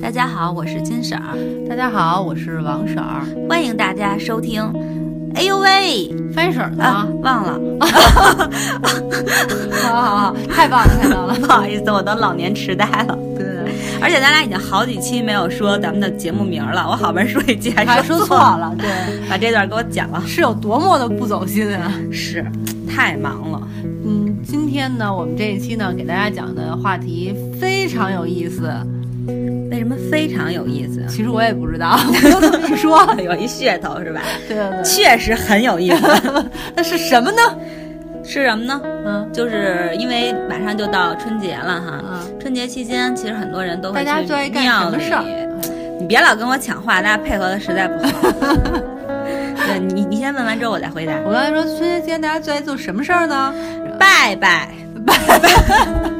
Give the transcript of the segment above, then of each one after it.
大家好，我是金婶儿。大家好，我是王婶儿。欢迎大家收听。哎呦喂，翻婶儿啊，忘了。好好好，太棒了，太棒了。不好意思，我都老年痴呆了。对，而且咱俩已经好几期没有说咱们的节目名了，我好不容易说一句还说错了。对，把这段给我剪了，是有多么的不走心啊！是，太忙了。嗯，今天呢，我们这一期呢，给大家讲的话题非常有意思。为什么非常有意思？其实我也不知道，就这么一说，有一噱头是吧？对对对，确实很有意思。那是什么呢？是什么呢？嗯，就是因为马上就到春节了哈。嗯，春节期间其实很多人都会去庙里。你别老跟我抢话，大家配合的实在不好。对你，你先问完之后我再回答。我刚才说春节期间大家最爱做什么事儿呢？拜拜拜拜。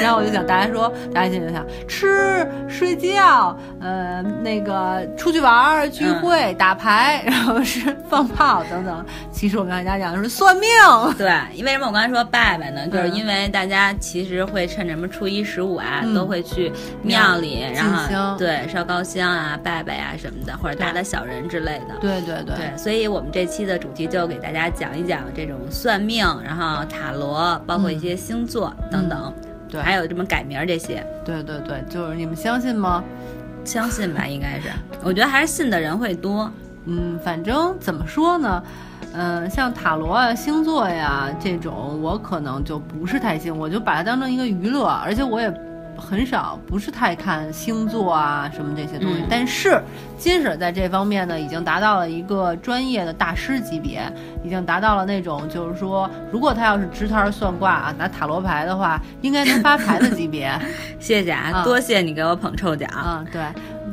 然后我就想，大家说，大家心里想吃、睡觉，呃，那个出去玩、聚会、打牌，然后是放炮等等。其实我跟大家讲的是算命。对，因为什么？我刚才说拜拜呢，就是因为大家其实会趁什么初一十五啊，都会去庙里，然后对烧高香啊、拜拜啊什么的，或者打打小人之类的。对对对。对，所以我们这期的主题就给大家讲一讲这种算命，然后塔罗，包括一些星座等等。对，还有什么改名这些，对对对，就是你们相信吗？相信吧，应该是。我觉得还是信的人会多。嗯，反正怎么说呢，嗯，像塔罗啊、星座呀这种，我可能就不是太信，我就把它当成一个娱乐，而且我也。很少，不是太看星座啊什么这些东西。但是金婶在这方面呢，已经达到了一个专业的大师级别，已经达到了那种就是说，如果他要是支摊算卦啊，拿塔罗牌的话，应该能发财的级别。谢谢啊，多谢你给我捧臭脚。嗯，对。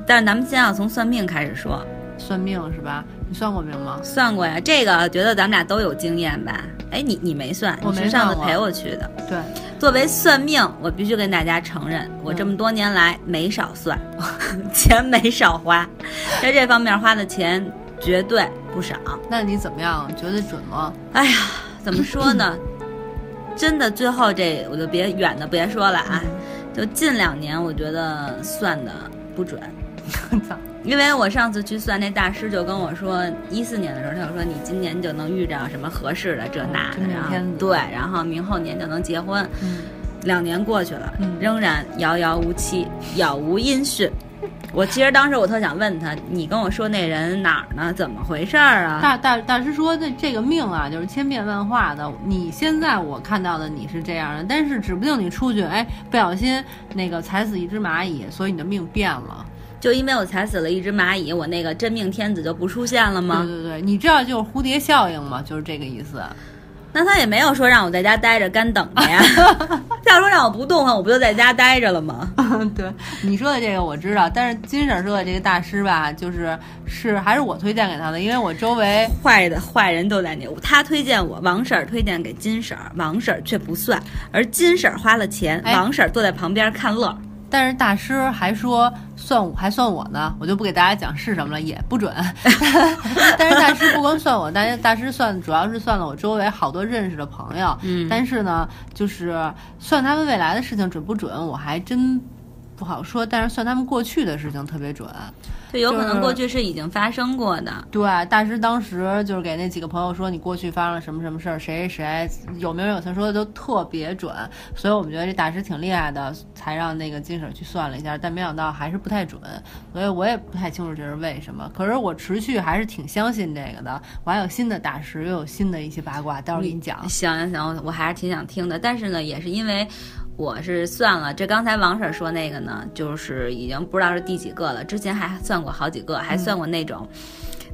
但是咱们先要从算命开始说，算命是吧？你算过命吗？算过呀，这个觉得咱们俩都有经验吧？哎，你你没算，我是上次陪我去的。对。作为算命，我必须跟大家承认，我这么多年来没少算，钱没少花，在这方面花的钱绝对不少。那你怎么样？觉得准吗？哎呀，怎么说呢？真的，最后这我就别远的别说了啊，就近两年我觉得算的不准。因为我上次去算，那大师就跟我说，一四年的时候，他就说你今年就能遇着什么合适的这那的，然后对，然后明后年就能结婚。两年过去了，仍然遥遥无期，杳无音讯。我其实当时我特想问他，你跟我说那人哪儿呢？怎么回事儿啊？大大大师说这这个命啊，就是千变万化的。你现在我看到的你是这样的，但是指不定你出去，哎，不小心那个踩死一只蚂蚁，所以你的命变了。就因为我踩死了一只蚂蚁，我那个真命天子就不出现了吗？对对对，你知道就是蝴蝶效应吗？就是这个意思。那他也没有说让我在家待着干等着呀。要说让我不动换，我不就在家待着了吗？对，你说的这个我知道，但是金婶说的这个大师吧，就是是还是我推荐给他的，因为我周围坏的坏人都在那。他推荐我，王婶推荐给金婶，王婶却不算，而金婶花了钱，王婶坐在旁边看乐。但是大师还说算我还算我呢，我就不给大家讲是什么了，也不准。但是大师不光算我，大大师算主要是算了我周围好多认识的朋友。嗯，但是呢，就是算他们未来的事情准不准，我还真。不好说，但是算他们过去的事情特别准，就有可能过去是已经发生过的。对，大师当时就是给那几个朋友说，你过去发生了什么什么事儿，谁谁谁有名有姓，说的都特别准。所以我们觉得这大师挺厉害的，才让那个金婶去算了一下，但没想到还是不太准。所以我也不太清楚这是为什么。可是我持续还是挺相信这个的。我还有新的大师，又有新的一些八卦，待会儿给你讲。行行行，我还是挺想听的。但是呢，也是因为。我是算了，这刚才王婶说那个呢，就是已经不知道是第几个了。之前还算过好几个，还算过那种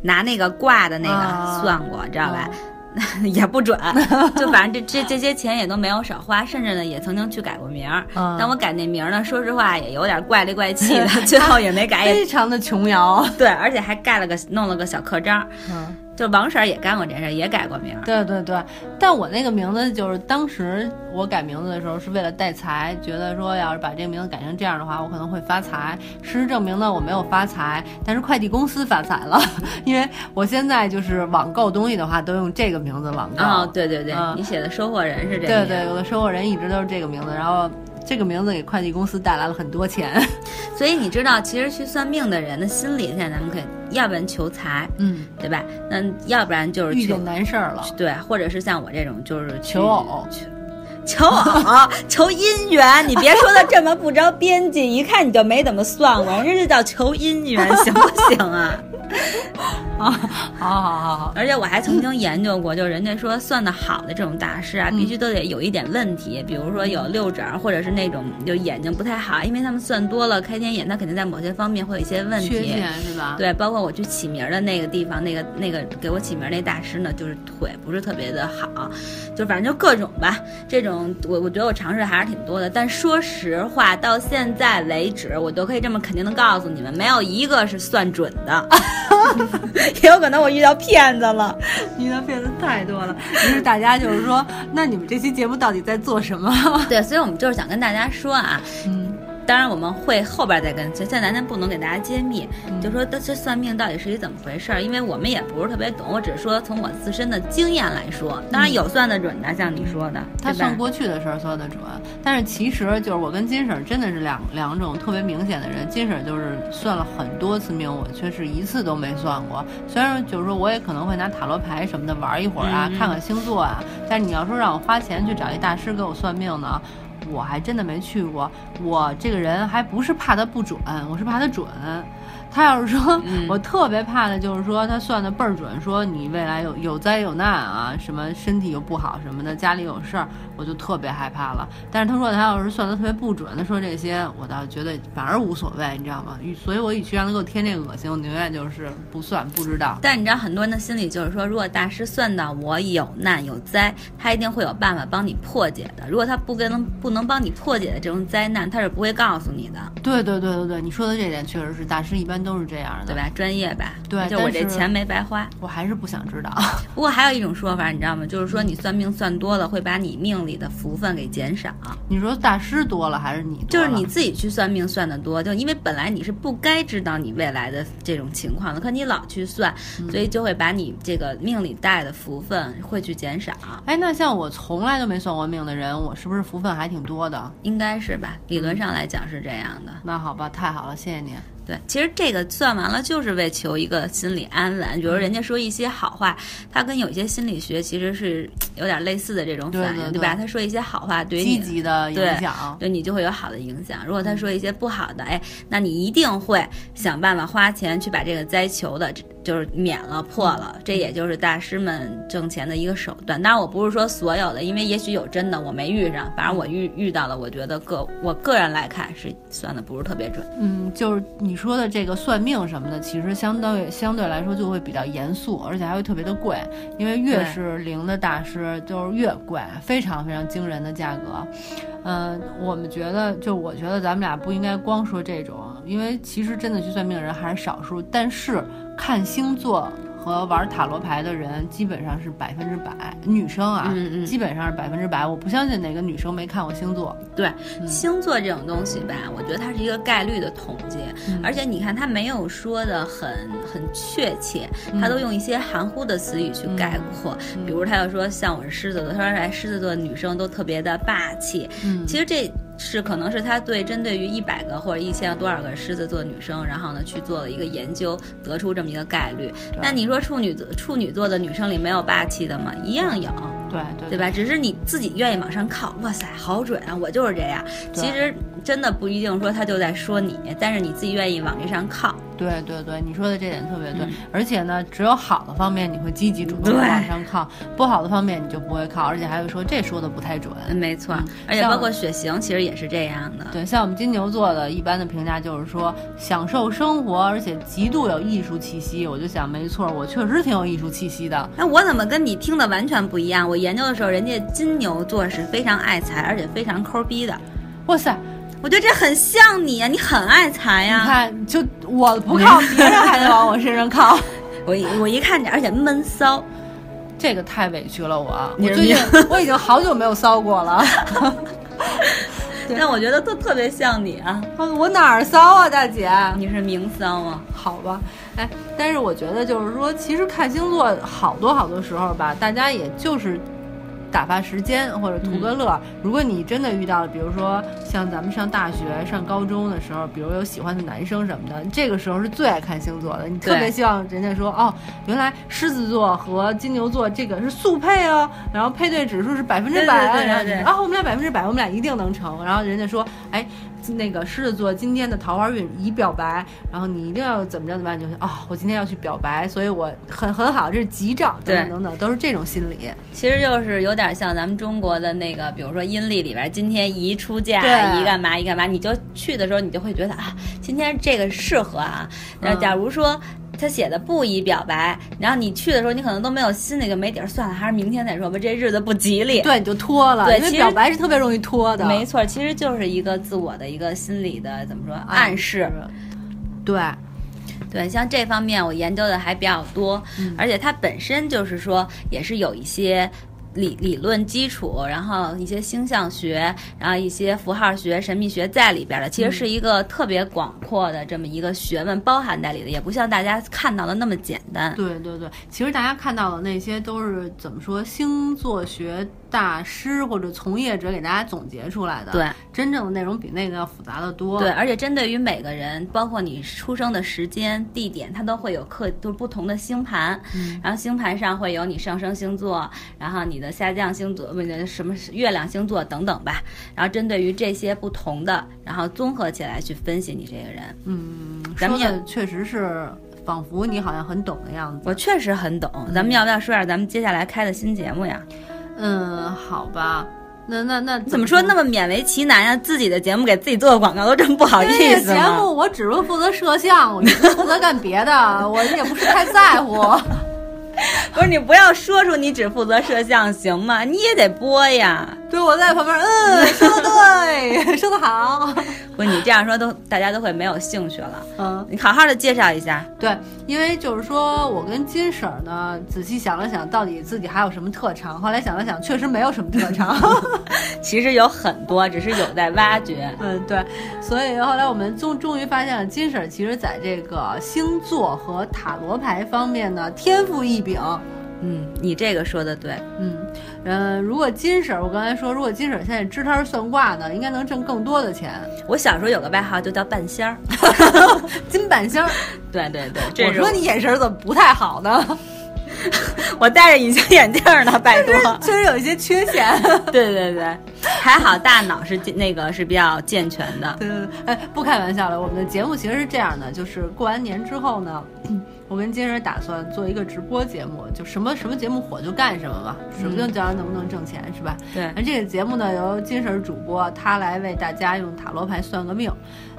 拿那个挂的那个算过，知道吧？也不准，就反正这这这些钱也都没有少花，甚至呢也曾经去改过名儿。但我改那名儿呢，说实话也有点怪里怪气的，最后也没改，非常的琼瑶。对，而且还盖了个弄了个小刻章。嗯。就王婶也干过这事，也改过名。对对对，但我那个名字就是当时我改名字的时候是为了带财，觉得说要是把这个名字改成这样的话，我可能会发财。事实证明呢，我没有发财，但是快递公司发财了，因为我现在就是网购东西的话都用这个名字网购。哦，对对对，你写的收货人是这个。对对，我的收货人一直都是这个名字，然后。这个名字给快递公司带来了很多钱。所以你知道，其实去算命的人的心理，现在咱们可以，要不然求财，嗯，对吧？那要不然就是求遇见难事儿了，对，或者是像我这种，就是求偶。求求偶、求姻缘，你别说的这么不着边际，一看你就没怎么算过，人家这叫求姻缘，行不行啊？啊，好好好好，而且我还曾经研究过，就是人家说算的好的这种大师啊，必须都得有一点问题，比如说有六指儿，或者是那种就眼睛不太好，因为他们算多了开天眼，他肯定在某些方面会有一些问缺题。陷是吧？对，包括我去起名的那个地方，那个那个给我起名那大师呢，就是腿不是特别的好，就反正就各种吧。这种我我觉得我尝试还是挺多的，但说实话，到现在为止，我都可以这么肯定的告诉你们，没有一个是算准的，也有可能我遇到骗子了。遇到骗子太多了。于是大家就是说，那你们这期节目到底在做什么？对，所以我们就是想跟大家说啊，嗯，当然我们会后边再跟，现在咱不能给大家揭秘，嗯就说这这算命到底是一怎么回事儿，因为我们也不是特别懂，我只是说从我自身的经验来说，当然有算得准的，像你说的，他算过去的事儿算得准，但是其实就是我跟金婶儿真的是两两种特别明显的人。金婶儿就是算了很多次命，我却是一次都没算过。虽然就是说我也可能会拿塔罗牌什么的玩一会儿啊，看看星座啊，但是你要说让我花钱去找一大师给我算命呢，我还真的没去过。我这个人还不是怕它不准，我是怕它准。他要是说，嗯 我特别怕的就是说他算的倍儿准，说你未来有有灾有难啊，什么身体又不好什么的，家里有事儿，我就特别害怕了。但是他说他要是算的特别不准，他说这些，我倒觉得反而无所谓，你知道吗？与所以我与其让他给我添这恶心，我宁愿就是不算不知道。但你知道很多人的心理就是说，如果大师算到我有难有灾，他一定会有办法帮你破解的。如果他不跟不能帮你破解的这种灾难，他是不会告诉你的，对对对对对，你说的这点确实是，大师一般都是这样的，对？吧？专业吧，对就我这钱没白花。我还是不想知道。不过还有一种说法，你知道吗？就是说你算命算多了，会把你命里的福分给减少。你说大师多了还是你？就是你自己去算命算得多，就因为本来你是不该知道你未来的这种情况的，可你老去算，所以就会把你这个命里带的福分会去减少，哎，那像我从来都没算过命的人，我是不是福分还挺多的？应该是吧？理论上来讲是这样的。那好吧，太好了，谢谢你。对，其实这个算完了就是为求一个心理安稳。比如人家说一些好话，他跟有一些心理学其实是有点类似的这种反应，对吧？他说一些好话对于积你极的影对响。对你就会有好的影响。如果他说一些不好的，哎，那你一定会想办法花钱去把这个灾求的，就是免了破了。这也就是大师们挣钱的一个手段。当然，我不是说所有的，因为也许有真的我没遇上，反正我遇遇到了，我觉得个我个人来看是算的不是特别准。嗯，就是你说的这个算命什么的，其实相对相对来说就会比较严肃，而且还会特别的贵，因为越是灵的大师就是越贵，非常非常惊人的价格。嗯、我们觉得，就我觉得咱们俩不应该光说这种，因为其实真的去算命的人还是少数，但是看星座。和玩塔罗牌的人基本上是百分之百，女生啊，嗯嗯基本上是百分之百。我不相信哪个女生没看过星座。对，嗯星座这种东西吧，我觉得它是一个概率的统计，嗯而且你看它没有说的很很确切，它都用一些含糊的词语去概括，嗯比如他又说像我是狮子座，他说哎狮子座的女生都特别的霸气，嗯，其实这。是，可能是他对针对于一百个或者一千多少个狮子座女生，然后呢去做了一个研究，得出这么一个概率。那你说处女座处女座的女生里没有霸气的吗？一样有。对对对吧？只是你自己愿意往上靠，哇塞，好准啊！我就是这样。其实真的不一定说他就在说你，但是你自己愿意往这上靠。对对对，你说的这点特别对，嗯而且呢，只有好的方面你会积极主动地往上靠，不好的方面你就不会靠，而且还会说这说的不太准。嗯，没错嗯。而且包括血型，其实也是这样的。对，像我们金牛座的，一般的评价就是说享受生活，而且极度有艺术气息。我就想，没错，我确实挺有艺术气息的。那我怎么跟你听的完全不一样？我研究的时候，人家金牛座是非常爱财，而且非常抠逼的。哇塞，我觉得这很像你啊、你很爱财呀你呀。看，就我不靠，别人还得往我身上靠，我一我一看你，而且闷骚，这个太委屈了我。我最近 我已经好久没有骚过了。对但我觉得都特别像你啊。我哪儿骚啊，大姐？你是明骚啊。好吧，哎，但是我觉得就是说，其实看星座好多好多时候吧，大家也就是打发时间或者图个乐儿。如果你真的遇到了，比如说像咱们上大学、上高中的时候，比如有喜欢的男生什么的，这个时候是最爱看星座的。你特别希望人家说，哦，原来狮子座和金牛座这个是速配哦，然后配对指数是百分之百，然后你啊，我们俩百分之百，我们俩一定能成。然后人家说，哎。那个狮子座今天的桃花运已表白，然后你一定要怎么着怎么办？就是啊、我今天要去表白，所以我很很好，这是吉兆，等等对等等，都是这种心理。其实就是有点像咱们中国的那个，比如说阴历里边，今天宜出嫁，对宜干嘛宜干嘛，你就去的时候，你就会觉得啊，今天这个适合啊。那嗯假如说他写的不宜表白，然后你去的时候，你可能都没有心里就没底儿，算了，还是明天再说吧，这日子不吉利。对，你就拖了，对其实表白是特别容易拖的。没错，其实就是一个自我的一个心理的怎么说暗示。对，对，像这方面我研究的还比较多，嗯而且它本身就是说也是有一些。理理论基础，然后一些星象学，然后一些符号学、神秘学在里边的，其实是一个特别广阔的这么一个学问包含在里的，也不像大家看到的那么简单。对对对，其实大家看到的那些都是怎么说，星座学大师或者从业者给大家总结出来的。对，真正的内容比那个要复杂的多。对，而且针对于每个人，包括你出生的时间、地点，它都会有课，就是不同的星盘。嗯然后星盘上会有你上升星座，然后你的下降星座，什么月亮星座等等吧。然后针对于这些不同的，然后综合起来去分析你这个人。嗯，咱们也确实是，仿佛你好像很懂的样子。我确实很懂，咱们要不要说点咱们接下来开的新节目呀？嗯，好吧，那那那怎么说那么勉为其难呀？自己的节目给自己做个广告都这么不好意这个节？目我只是负责摄像，我不负责干别的，我也不是太在乎。不是你不要说出你只负责摄像行吗？你也得播呀。对，我在旁边，嗯，说的对，说的好。不，你这样说都大家都会没有兴趣了。嗯，你好好的介绍一下。对，因为就是说我跟金婶呢，仔细想了想，到底自己还有什么特长。后来想了想，确实没有什么特长。其实有很多，只是有待挖掘。嗯，对，所以后来我们终终于发现了，金婶其实在这个星座和塔罗牌方面呢，天赋异禀。嗯，你这个说的对。嗯，呃，如果金婶儿，我刚才说，如果金婶儿现在支摊儿算卦呢，应该能挣更多的钱。我小时候有个外号就叫半仙儿。金半仙儿，对对对，我说你眼神儿怎么不太好呢？我戴着隐形眼镜呢，拜托。确实有一些缺陷。对对对，还好大脑是那个是比较健全的。对对对，哎，不开玩笑了，我们的节目其实是这样的，就是过完年之后呢，我跟金婶儿打算做一个直播节目，就什么什么节目火就干什么嘛，指不定将来能不能挣钱，是吧？对那这个节目呢，由金婶儿主播，她来为大家用塔罗牌算个命，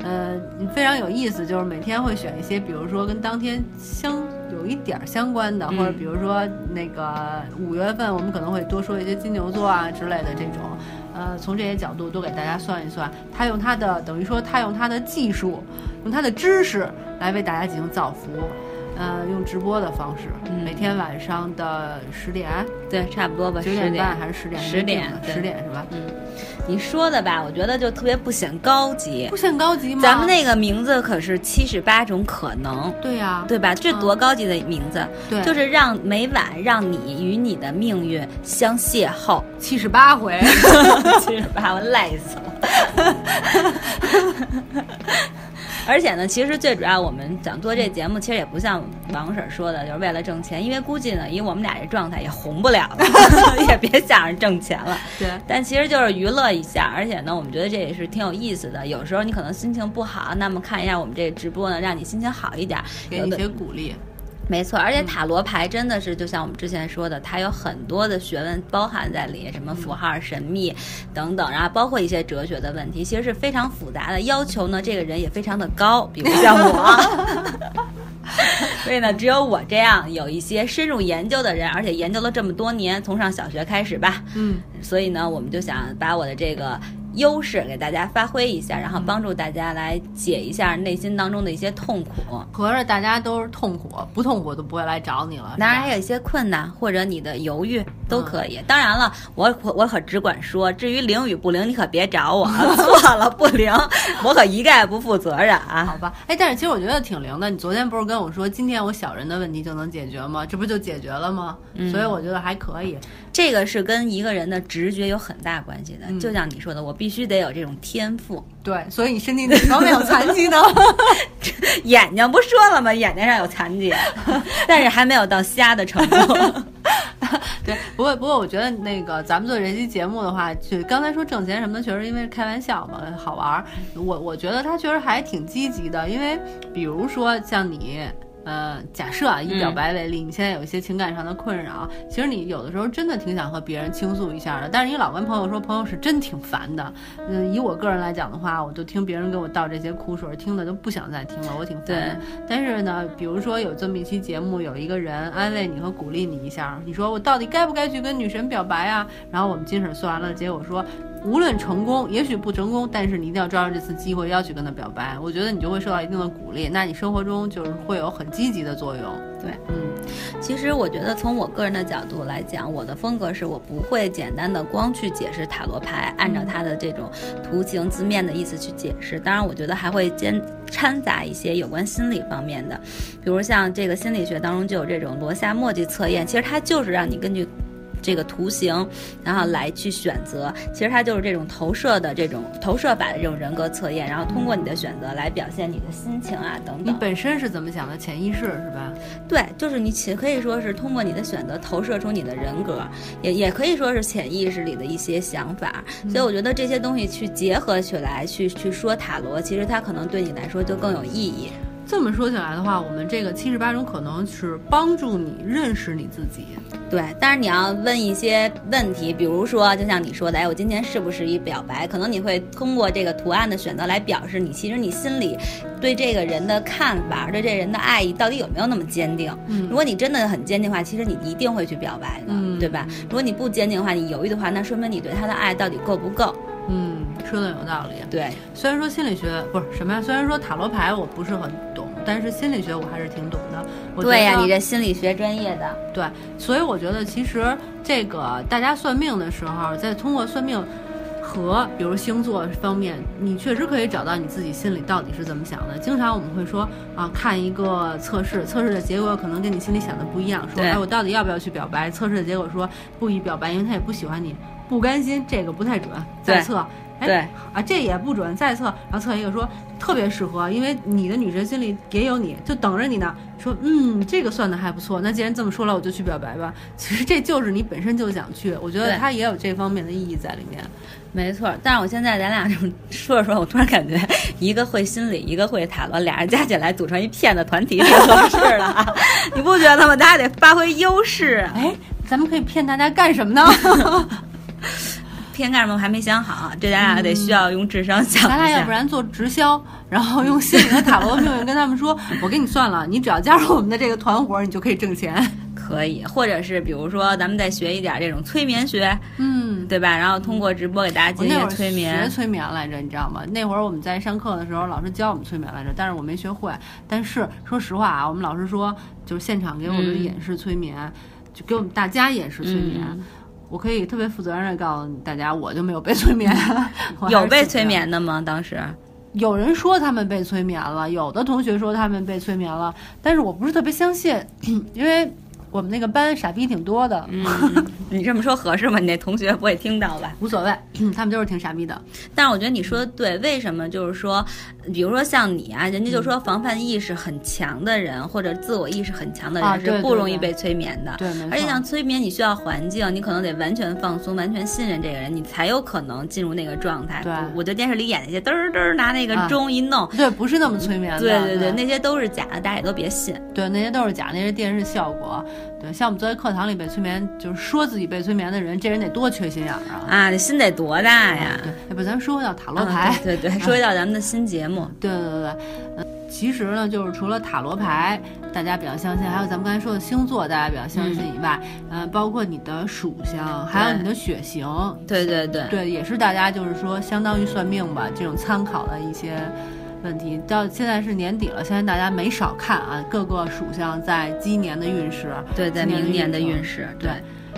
呃，非常有意思，就是每天会选一些，比如说跟当天相有一点儿相关的，嗯或者比如说那个五月份，我们可能会多说一些金牛座啊之类的这种。呃，从这些角度多给大家算一算，他用他的等于说他用他的技术，用他的知识来为大家进行造福，呃，用直播的方式，嗯每天晚上的十点、对，差不多吧，九十点半还是十点？十点十点是吧？嗯，你说的吧，我觉得就特别不显高级不。显高级吗？咱们那个名字可是七十八种可能，对呀、对吧？这多高级的名字，对，就是让每晚让你与你的命运相邂逅。七十八回。七十八我累死了。而且呢，其实最主要，我们想做这节目，其实也不像王婶说的，就是为了挣钱，因为估计呢，以我们俩这状态也红不了了，也别想着挣钱了。对，但其实就是娱乐一下，而且呢，我们觉得这也是挺有意思的。有时候你可能心情不好，那么看一下我们这个直播呢，让你心情好一点。给你一些鼓励。没错，而且塔罗牌真的是就像我们之前说的，它有很多的学问包含在里，什么符号、神秘等等，然后包括一些哲学的问题，其实是非常复杂的，要求呢这个人也非常的高，比如像我。所以呢，只有我这样有一些深入研究的人，而且研究了这么多年，从上小学开始吧，嗯，所以呢，我们就想把我的这个优势给大家发挥一下，然后帮助大家来解一下内心当中的一些痛苦。合着大家都是痛苦，不痛苦都不会来找你了。当然还有一些困难，或者你的犹豫，都可以。当然了，我我我可只管说，至于灵与不灵，你可别找我。错了不灵，我可一概不负责任啊。好吧，哎，但是其实我觉得挺灵的。你昨天不是跟我说，今天我小人的问题就能解决吗？这不就解决了吗？所以我觉得还可以。这个是跟一个人的直觉有很大关系的，就像你说的，我必须得有这种天赋。对，所以你身体哪方面有残疾呢？眼睛不说了吗？眼睛上有残疾，但是还没有到瞎的程度。对，不过不过，我觉得那个咱们做这期节目的话，就刚才说挣钱什么的，确实因为开玩笑嘛，好玩儿。我我觉得他确实还挺积极的，因为比如说像你。呃，假设啊，以表白为例，你现在有一些情感上的困扰，其实你有的时候真的挺想和别人倾诉一下的，但是你老跟朋友说，朋友是真挺烦的。嗯，以我个人来讲的话，我就听别人给我倒这些苦水，听的都不想再听了，我挺烦。的。但是呢，比如说有这么一期节目，有一个人安慰你和鼓励你一下，你说我到底该不该去跟女神表白啊？然后我们金婶说完了，结果说。无论成功，也许不成功，但是你一定要抓住这次机会，要去跟他表白。我觉得你就会受到一定的鼓励，那你生活中就是会有很积极的作用。对，嗯，其实我觉得从我个人的角度来讲，我的风格是我不会简单的光去解释塔罗牌，按照它的这种图形字面的意思去解释。当然，我觉得还会兼掺杂一些有关心理方面的，比如像这个心理学当中就有这种罗夏墨迹测验，其实它就是让你根据。这个图形，然后来去选择，其实它就是这种投射的这种投射法的这种人格测验，然后通过你的选择来表现你的心情啊等等。你本身是怎么想的？潜意识是吧？对，就是你其可以说是通过你的选择投射出你的人格，也也可以说是潜意识里的一些想法。所以我觉得这些东西去结合起来去去说塔罗，其实它可能对你来说就更有意义。这么说起来的话，我们这个七十八种可能是帮助你认识你自己。对，但是你要问一些问题，比如说，就像你说的，哎，我今天是不是一表白？可能你会通过这个图案的选择来表示你其实你心里对这个人的看法，对这人的爱意到底有没有那么坚定？嗯，如果你真的很坚定的话，其实你一定会去表白的，对吧？如果你不坚定的话，你犹豫的话，那说明你对他的爱到底够不够？嗯，说的有道理。对，虽然说心理学不是什么呀，虽然说塔罗牌我不是很懂，但是心理学我还是挺懂的。对呀，你这心理学专业的。对，所以我觉得其实这个大家算命的时候，在通过算命和比如星座方面，你确实可以找到你自己心里到底是怎么想的。经常我们会说啊，看一个测试，测试的结果可能跟你心里想的不一样。说哎，我到底要不要去表白？测试的结果说不宜表白，因为他也不喜欢你。不甘心，这个不太准，再测，哎，啊，这也不准，再测，然后测一个说特别适合，因为你的女神心里也有你，就等着你呢。说，嗯，这个算的还不错，那既然这么说了，我就去表白吧。其实这就是你本身就想去，我觉得它也有这方面的意义在里面。没错，但是我现在咱俩说着说，我突然感觉一个会心理，一个会塔罗，俩人加起来组成一骗子团体挺合适的，你不觉得吗？大家得发挥优势。哎，咱们可以骗大家干什么呢？骗干什么？我还没想好，这咱俩得需要用智商想。咱俩要不然做直销，然后用心理和塔罗命运跟他们说：“我给你算了，你只要加入我们的这个团伙，你就可以挣钱。”可以，或者是比如说，咱们再学一点这种催眠学，嗯，对吧？然后通过直播给大家进行催眠。学催眠来着，你知道吗？那会儿我们在上课的时候，老师教我们催眠来着，但是我没学会。但是说实话啊，我们老师说，就是现场给我们演示催眠，就给我们大家演示催眠。我可以特别负责任的告诉大家，我就没有被催眠。有被催眠的吗？当时有人说他们被催眠了，有的同学说他们被催眠了，但是我不是特别相信，因为。我们那个班傻逼挺多的，嗯，你这么说合适吗？你那同学不会听到吧？无所谓，他们就是挺傻逼的。但是我觉得你说的对，为什么就是说，比如说像你啊，人家就说防范意识很强的人，或者自我意识很强的人是不容易被催眠的。对，而且像催眠，你需要环境，你可能得完全放松，完全信任这个人，你才有可能进入那个状态。对，我就电视里演那些嘚儿嘚儿拿那个钟一弄，对，不是那么催眠的。对对对，那些都是假的，大家也都别信。对，那些都是假，那是电视效果。对，像我们作为课堂里被催眠，就是说自己被催眠的人，这人得多缺心眼儿啊！啊，这心得多大呀？对，不，咱说回到塔罗牌，对对，说回到咱们的新节目，对对对对，嗯，其实呢，就是除了塔罗牌大家比较相信，还有咱们刚才说的星座大家比较相信以外，嗯，包括你的属相，还有你的血型，对对对，对，也是大家就是说相当于算命吧，这种参考的一些。问题到现在是年底了，相信大家没少看啊，各个属相在今年的运势，对，在明年的运势，对。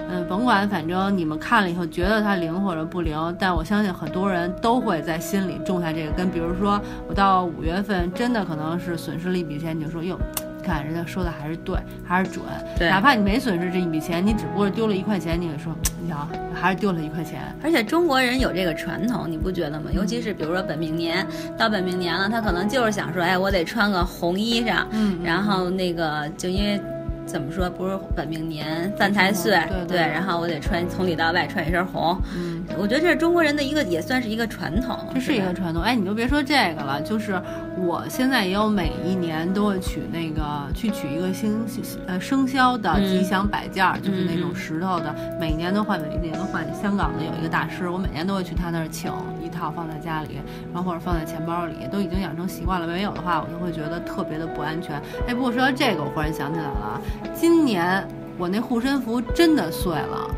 嗯，甭管，反正你们看了以后觉得它灵或者不灵，但我相信很多人都会在心里种下这个根。比如说，我到五月份真的可能是损失了一笔钱，你就说哟。看人家说的还是对，还是准。对，哪怕你没损失这一笔钱，你只不过是丢了一块钱，你也说，你瞧，还是丢了一块钱。而且中国人有这个传统，你不觉得吗？尤其是比如说本命年到本命年了，他可能就是想说，哎，我得穿个红衣裳，嗯，然后那个就因为。怎么说？不是本命年犯太岁，对，然后我得穿从里到外穿一身红。嗯，我觉得这是中国人的一个，也算是一个传统。这是一个传统。哎，你就别说这个了，就是我现在也有每一年都会取那个去取一个星呃生肖的吉祥摆件，就是那种石头的，每年都换，每一年都换。香港的有一个大师，我每年都会去他那儿请一套放在家里，然后或者放在钱包里，都已经养成习惯了。没有的话，我就会觉得特别的不安全。哎，不过说到这个，我忽然想起来了。今年我那护身符真的碎了，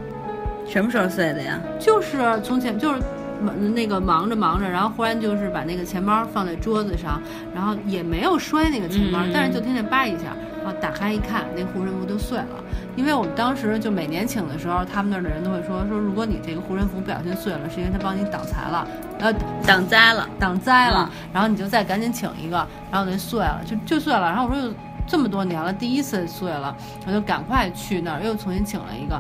什么时候碎的呀？就是从前就是忙那个忙着忙着，然后忽然就是把那个钱包放在桌子上，然后也没有摔那个钱包，但是就听见叭一下，然后打开一看，那护身符就碎了。因为我们当时就每年请的时候，他们那儿的人都会说说，如果你这个护身符不小心碎了，是因为他帮你挡财了，呃，挡灾了，挡灾了，然后你就再赶紧请一个，然后那碎了，就就碎了。然后我说又。这么多年了，第一次碎了，我就赶快去那儿又重新请了一个，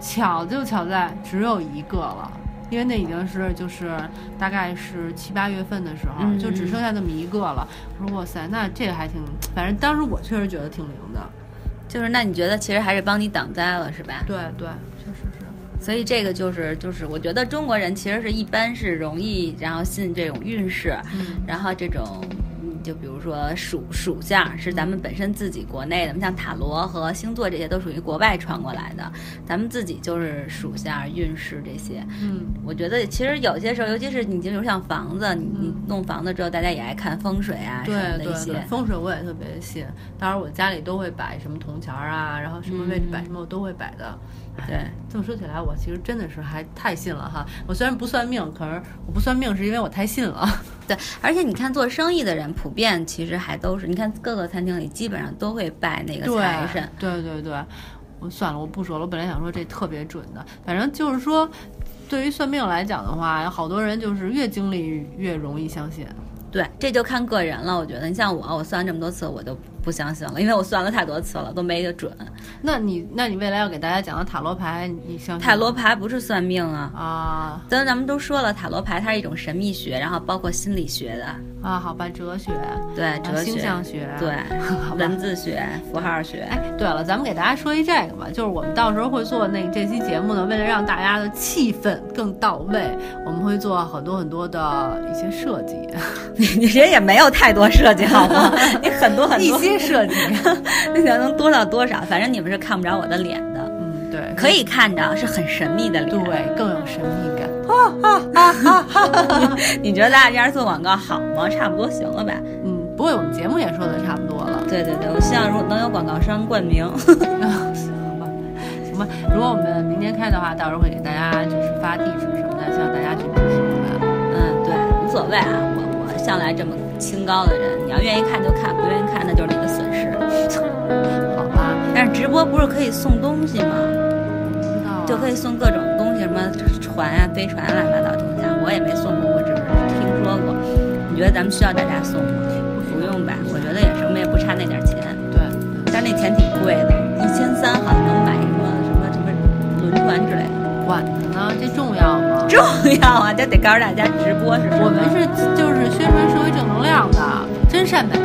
巧就巧在只有一个了，因为那已经是就是大概是七八月份的时候，就只剩下那么一个了。我说哇塞，那这个还挺，反正当时我确实觉得挺灵的，就是那你觉得其实还是帮你挡灾了是吧？对对，确实是。所以这个就是就是我觉得中国人其实是一般是容易然后信这种运势，然后这种。就比如说属属相是咱们本身自己国内的，像塔罗和星座这些都属于国外传过来的，咱们自己就是属相运势这些。嗯，我觉得其实有些时候，尤其是你，比如像房子，你你弄房子之后，大家也爱看风水啊什么的一些。风水我也特别信，当然我家里都会摆什么铜钱啊，然后什么位置摆什么我都会摆的。对，这么说起来，我其实真的是还太信了哈。我虽然不算命，可是我不算命是因为我太信了。对，而且你看做生意的人普遍其实还都是，你看各个餐厅里基本上都会拜那个财神。对对对，我算了，我不说了。我本来想说这特别准的，反正就是说，对于算命来讲的话，好多人就是越经历越容易相信。对，这就看个人了。我觉得，你像我，我算这么多次，我都不相信了，因为我算了太多次了，都没个准。那你，那你未来要给大家讲的塔罗牌，你相信？塔罗牌不是算命啊啊！咱咱们都说了，塔罗牌它是一种神秘学，然后包括心理学的啊。好吧，哲学对，哲学、星象学对，文字学、符号学。哎，对了，咱们给大家说一这个吧，就是我们到时候会做那这期节目呢，为了让大家的气氛更到位，我们会做很多很多的一些设计。你你人也没有太多设计好吗？你很多很多一些 设计，那想能多到多少？反正你们是看不着我的脸的。嗯，对，可以看着，是很神秘的脸，对，更有神秘感。哈哈哈哈你觉得咱俩这样做广告好吗？差不多行了吧？嗯，不过我们节目也说的差不多了。对对对，我希望如果能有广告商冠名。行吧，行吧。如果我们明天开的话，到时候会给大家就是发地址什么的，希望大家去支持我们。嗯，对，无所谓啊，我我。向来这么清高的人，你要愿意看就看，不愿意直播不是可以送东西吗？就可以送各种东西，什么船啊、飞船、乱七八糟东西，我也没送过，我只是听说过。你觉得咱们需要大家送吗？不用吧？我觉得也是，我们也不差那点钱。对，但那钱挺贵的，一千三好像能买一个什么什么轮船之类的。管他呢，这重要吗？重要啊！这得告诉大家，直播是我们是就是宣传社会正能量的，真善美，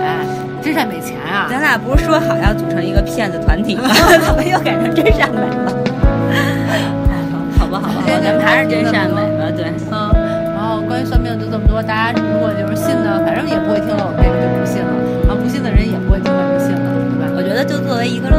真善美钱啊！咱俩不是说好要组成一个骗子团体吗？怎么又改成真善美了？好吧，好吧，咱们还是真善美吧。对，嗯。然后关于算命就这么多，大家如果就是信的，反正也不会听了我们这个就不信了；然后不信的人也不会听了就信了，对吧？我觉得就作为一个。